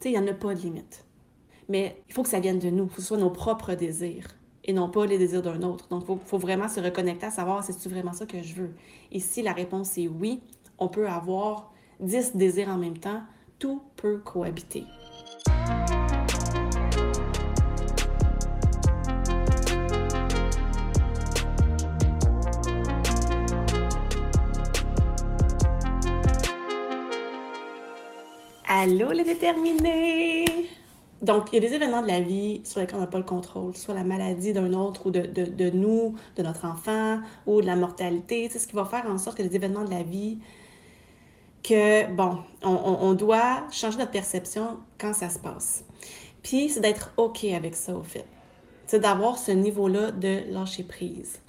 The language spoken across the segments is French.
sais, il n'y en a pas de limite. Mais il faut que ça vienne de nous, que ce soit nos propres désirs et non pas les désirs d'un autre. Donc, il faut, vraiment se reconnecter à savoir si c'est vraiment ça que je veux? Et si la réponse est oui, on peut avoir 10 désirs en même temps. Tout peut cohabiter. Allô les déterminés! Donc, il y a des événements de la vie sur lesquels on n'a pas le contrôle, soit la maladie d'un autre ou de, de, nous, de notre enfant, ou de la mortalité. C'est ce qui va faire en sorte que les événements de la vie, que, bon, on, doit changer notre perception quand ça se passe. Puis, c'est d'être OK avec ça, au fait. C'est d'avoir ce niveau-là de lâcher prise.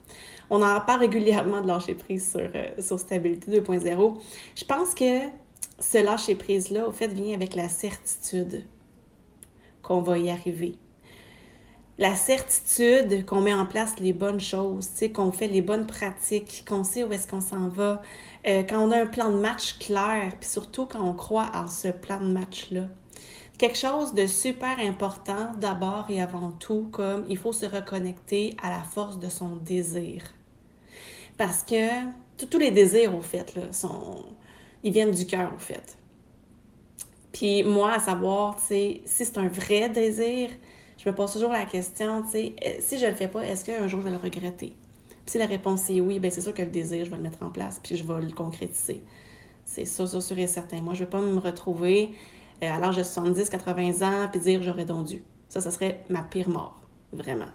On en parle régulièrement de lâcher prise sur, euh, sur Stabilité 2.0. Je pense que ce lâcher prise-là, au fait, vient avec la certitude qu'on va y arriver. La certitude qu'on met en place les bonnes choses, qu'on fait les bonnes pratiques, qu'on sait où est-ce qu'on s'en va, euh, quand on a un plan de match clair, puis surtout quand on croit en ce plan de match-là. Quelque chose de super important d'abord et avant tout, comme il faut se reconnecter à la force de son désir. Parce que tous les désirs, au fait, là, sont, ils viennent du cœur, au fait. Puis moi, à savoir, tu sais, si c'est un vrai désir, je me pose toujours la question, tu sais, euh, si je le fais pas, est-ce qu'un jour je vais le regretter? Puis si la réponse est oui, bien c'est sûr que le désir, je vais le mettre en place, puis je vais le concrétiser. C'est ça, ça, sûr et certain. Moi, je ne vais pas me retrouver euh, à l'âge de 70, 80 ans, puis dire j'aurais dû. Ça, ça serait ma pire mort, vraiment.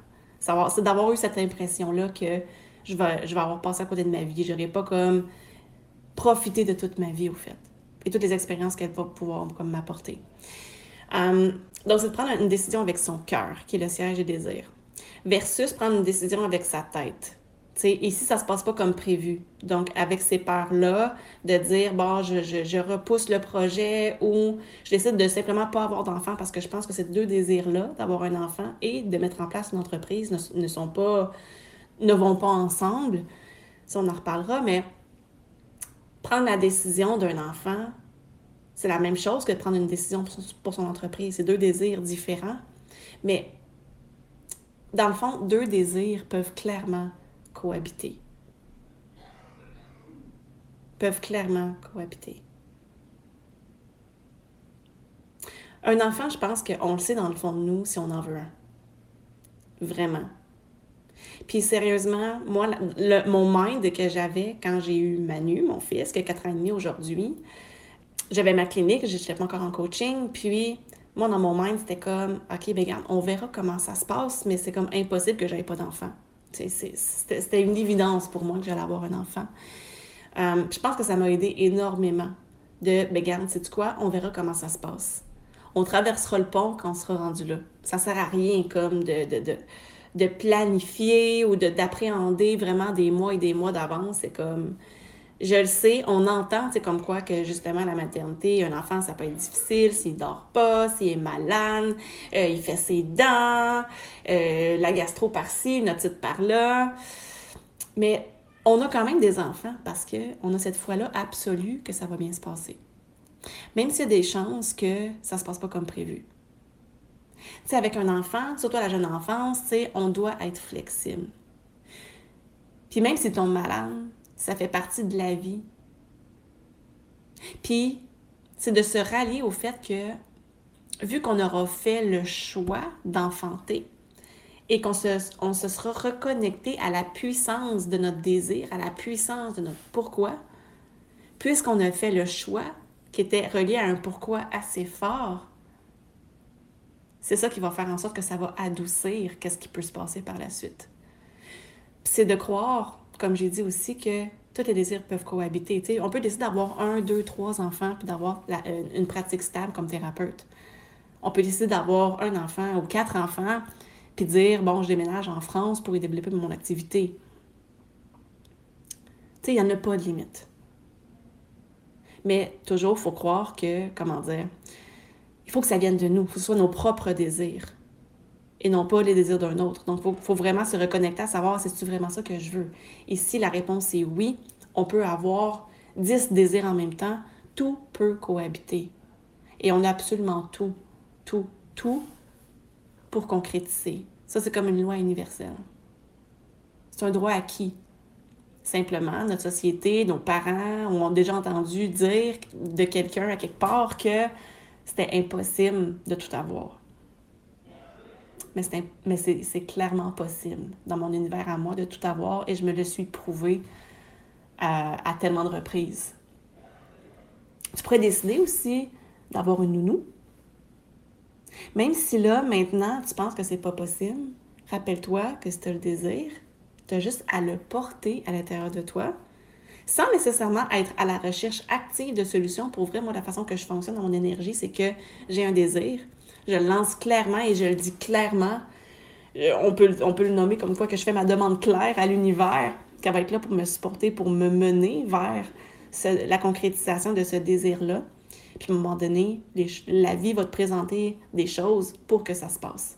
C'est d'avoir eu cette impression-là que je vais, je vais avoir passé à côté de ma vie. Je n'aurais pas comme profité de toute ma vie, au fait et toutes les expériences qu'elle va pouvoir m'apporter. Euh, donc, c'est de prendre une décision avec son cœur, qui est le siège des désirs, versus prendre une décision avec sa tête. T'sais, ici, ça se passe pas comme prévu. Donc, avec ces peurs-là, de dire, bon, je, je, repousse le projet ou je décide de simplement pas avoir d'enfant parce que je pense que ces deux désirs-là, d'avoir un enfant et de mettre en place une entreprise, ne, ne, sont pas, ne vont pas ensemble. Ça, on en reparlera, mais prendre la décision d'un enfant, c'est la même chose que de prendre une décision pour son, entreprise. C'est deux désirs différents. Mais dans le fond, deux désirs peuvent clairement cohabiter. Peuvent clairement cohabiter. Un enfant, je pense qu'on le sait dans le fond de nous si on en veut un. Vraiment. Puis sérieusement, moi, le, mon mind que j'avais quand j'ai eu Manu, mon fils, qui a 4 ans et demi aujourd'hui, j'avais ma clinique, j'étais pas encore en coaching, puis moi, dans mon mind, c'était comme, OK, ben regarde, on verra comment ça se passe, mais c'est comme impossible que j'aie pas d'enfant. C'était une évidence pour moi que j'allais avoir un enfant. Euh, je pense que ça m'a aidé énormément de, ben regarde, sais-tu quoi, on verra comment ça se passe. On traversera le pont quand on sera rendu là. Ça sert à rien comme de de planifier ou d'appréhender vraiment des mois et des mois d'avance. C'est comme, je le sais, on entend, c'est comme quoi que justement la maternité, un enfant, ça peut être difficile s'il dort pas, s'il est malade, euh, il fait ses dents, euh, la gastro par-ci, une otite par-là. Mais on a quand même des enfants parce qu'on a cette foi-là absolue que ça va bien se passer. Même s'il y a des chances que ça se passe pas comme prévu. Avec un enfant, surtout à la jeune enfance, on doit être flexible. Puis même si tu tombes malade, ça fait partie de la vie. Puis, c'est de se rallier au fait que, vu qu'on aura fait le choix d'enfanter, et qu'on se, se sera reconnecté à la puissance de notre désir, à la puissance de notre pourquoi, puisqu'on a fait le choix qui était relié à un pourquoi assez fort, c'est ça qui va faire en sorte que ça va adoucir qu'est-ce qui peut se passer par la suite. C'est de croire, comme j'ai dit aussi, que tous les désirs peuvent cohabiter. on peut décider d'avoir un, deux, trois enfants puis d'avoir une pratique stable comme thérapeute. On peut décider d'avoir un enfant ou quatre enfants puis dire, bon, je déménage en France pour y développer mon activité. Tu sais, il n'y en a pas de limite. Mais toujours, il faut croire que, comment dire, faut que ça vienne de nous, faut que ce soit nos propres désirs et non pas les désirs d'un autre. Donc, il faut, vraiment se reconnecter à savoir si c'est vraiment ça que je veux? Et si la réponse est oui, on peut avoir dix désirs en même temps. Tout peut cohabiter. Et on a absolument tout, tout, tout pour concrétiser. Ça, c'est comme une loi universelle. C'est un droit acquis. Simplement, notre société, nos parents ont déjà entendu dire de quelqu'un à quelque part que c'était impossible de tout avoir. Mais c'est clairement possible dans mon univers à moi de tout avoir et je me le suis prouvé à, tellement de reprises. Tu pourrais décider aussi d'avoir une nounou. Même si là, maintenant, tu penses que c'est pas possible, rappelle-toi que si tu as le désir, tu as juste à le porter à l'intérieur de toi, sans nécessairement être à la recherche active de solutions. Pour vrai, moi, la façon que je fonctionne dans mon énergie, c'est que j'ai un désir, je le lance clairement et je le dis clairement. Euh, on peut, on peut le nommer comme quoi que je fais ma demande claire à l'univers, qu'elle va être là pour me supporter, pour me mener vers la concrétisation de ce désir-là. Puis à un moment donné, la vie va te présenter des choses pour que ça se passe.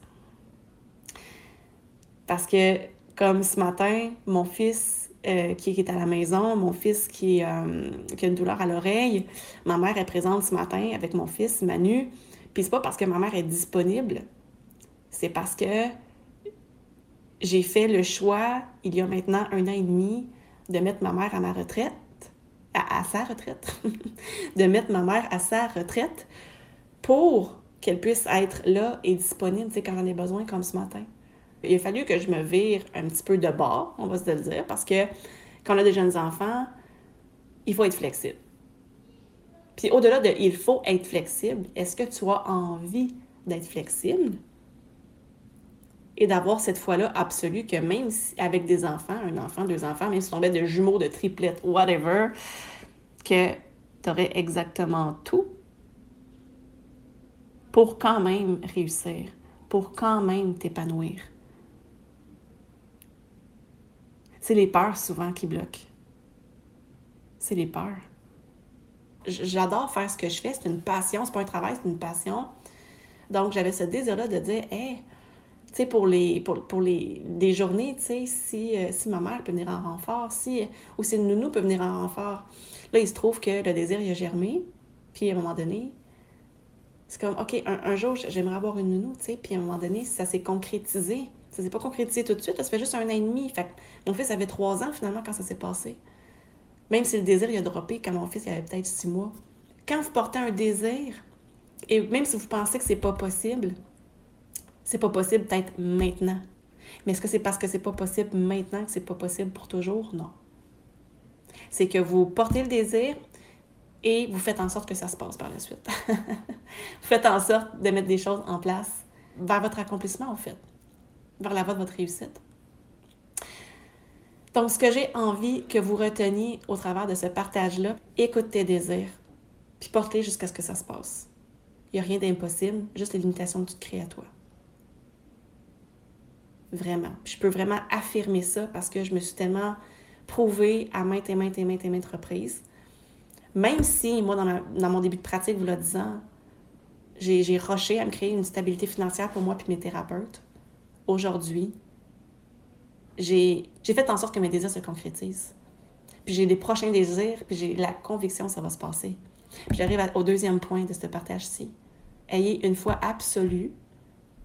Parce que, comme ce matin, mon fils euh, qui, est à la maison, mon fils qui, euh, qui a une douleur à l'oreille, ma mère est présente ce matin avec mon fils, Manu. Puis c'est pas parce que ma mère est disponible, c'est parce que j'ai fait le choix, il y a maintenant un an et demi, de mettre ma mère à ma retraite à, sa retraite, de mettre ma mère à sa retraite pour qu'elle puisse être là et disponible quand j'en ai besoin, comme ce matin. Il a fallu que je me vire un petit peu de bord, on va se le dire, parce que quand on a des jeunes enfants, il faut être flexible. Puis au-delà de il faut être flexible, est-ce que tu as envie d'être flexible? Et d'avoir cette foi-là absolue que même avec des enfants, un enfant, deux enfants, même si on met de jumeaux, de triplettes, whatever, que tu aurais exactement tout pour quand même réussir, pour quand même t'épanouir? C'est les peurs souvent qui bloquent. C'est les peurs. J'adore faire ce que je fais, c'est une passion, c'est pas un travail, c'est une passion. Donc j'avais ce désir-là de dire, hé, tu sais, pour les, pour, les, des journées, tu sais, si, euh, si ma mère peut venir en renfort, si, ou si le nounou peut venir en renfort. Là, il se trouve que le désir, il a germé, puis à un moment donné, c'est comme, OK, un, jour, j'aimerais avoir une nounou, tu sais, puis à un moment donné, ça s'est concrétisé. Ça s'est pas concrétisé tout de suite, ça fait juste un an et demi. Mon fils avait trois ans, finalement, quand ça s'est passé. Même si le désir, il a droppé quand mon fils, il avait peut-être six mois. Quand vous portez un désir, et même si vous pensez que c'est pas possible, c'est pas possible peut-être maintenant. Mais est-ce que c'est parce que c'est pas possible maintenant que c'est pas possible pour toujours? Non. C'est que vous portez le désir et vous faites en sorte que ça se passe par la suite. vous faites en sorte de mettre des choses en place vers votre accomplissement, en fait, vers la voie de votre réussite. Donc, ce que j'ai envie que vous reteniez au travers de ce partage-là, écoute tes désirs, puis porte-les jusqu'à ce que ça se passe. Il n'y a rien d'impossible, juste les limitations que tu te crées à toi. Vraiment. je peux vraiment affirmer ça parce que je me suis tellement prouvée à maintes et maintes et maintes et maintes reprises. Même si, moi, dans, mon début de pratique, vous le disant, j'ai rushé à me créer une stabilité financière pour moi et mes thérapeutes. Aujourd'hui, j'ai fait en sorte que mes désirs se concrétisent. Puis j'ai des prochains désirs, puis j'ai la conviction que ça va se passer. Puis j'arrive au deuxième point de ce partage-ci. Ayez une foi absolue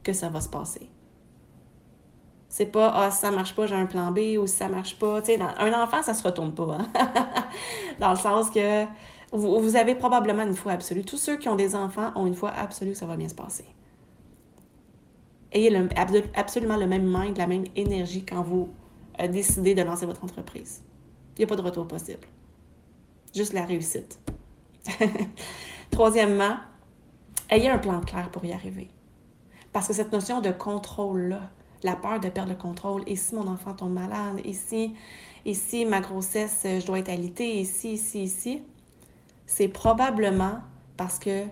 que ça va se passer. C'est pas ah, si ça marche pas, j'ai un plan B ou si ça marche pas. Tu sais, un enfant, ça se retourne pas. Hein. dans le sens que vous, avez probablement une foi absolue. Tous ceux qui ont des enfants ont une foi absolue que ça va bien se passer. Ayez absolument le même mind, la même énergie quand vous euh, décidez de lancer votre entreprise. Il n'y a pas de retour possible. Juste la réussite. Troisièmement, ayez un plan clair pour y arriver. Parce que cette notion de contrôle-là, la peur de perdre le contrôle. Et si mon enfant tombe malade? Et si, ma grossesse, je dois être alitée? Et si, ici, ici? C'est probablement parce que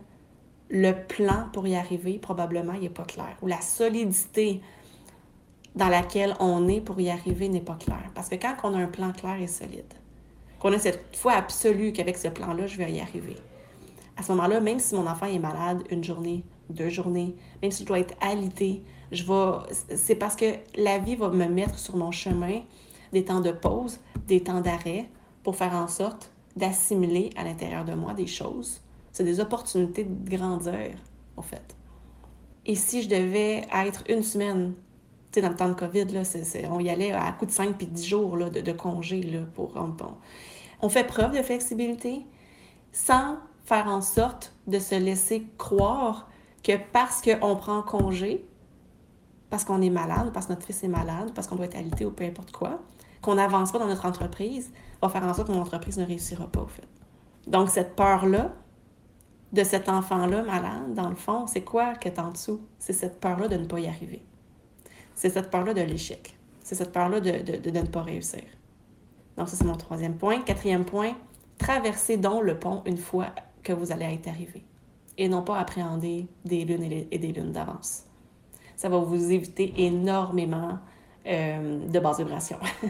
le plan pour y arriver, probablement, n'est pas clair. Ou la solidité dans laquelle on est pour y arriver n'est pas claire. Parce que quand on a un plan clair et solide, qu'on a cette foi absolue qu'avec ce plan-là, je vais y arriver. À ce moment-là, même si mon enfant est malade une journée, deux journées, même si je dois être alité, je vais. C'est parce que la vie va me mettre sur mon chemin des temps de pause, des temps d'arrêt pour faire en sorte d'assimiler à l'intérieur de moi des choses C'est des opportunités de grandir, en fait. Et si je devais être une semaine, tu sais, dans le temps de COVID, là, on y allait à coup de 5 puis 10 jours là, de, de, congé là, pour. Bon. On fait preuve de flexibilité sans faire en sorte de se laisser croire que parce qu'on prend congé, parce qu'on est malade, parce que notre fils est malade, parce qu'on doit être alité ou peu importe quoi, qu'on n'avance pas dans notre entreprise, va faire en sorte que mon entreprise ne réussira pas, au fait. Donc, cette peur-là, de cet enfant-là malade, dans le fond, c'est quoi qui est en dessous? C'est cette peur-là de ne pas y arriver. C'est cette peur-là de l'échec. C'est cette peur-là de, de, ne pas réussir. Donc, ça, c'est mon troisième point. Quatrième point, traversez donc le pont une fois que vous allez être arrivé et non pas appréhender des lunes et des lunes d'avance. Ça va vous éviter énormément euh, de basse vibration.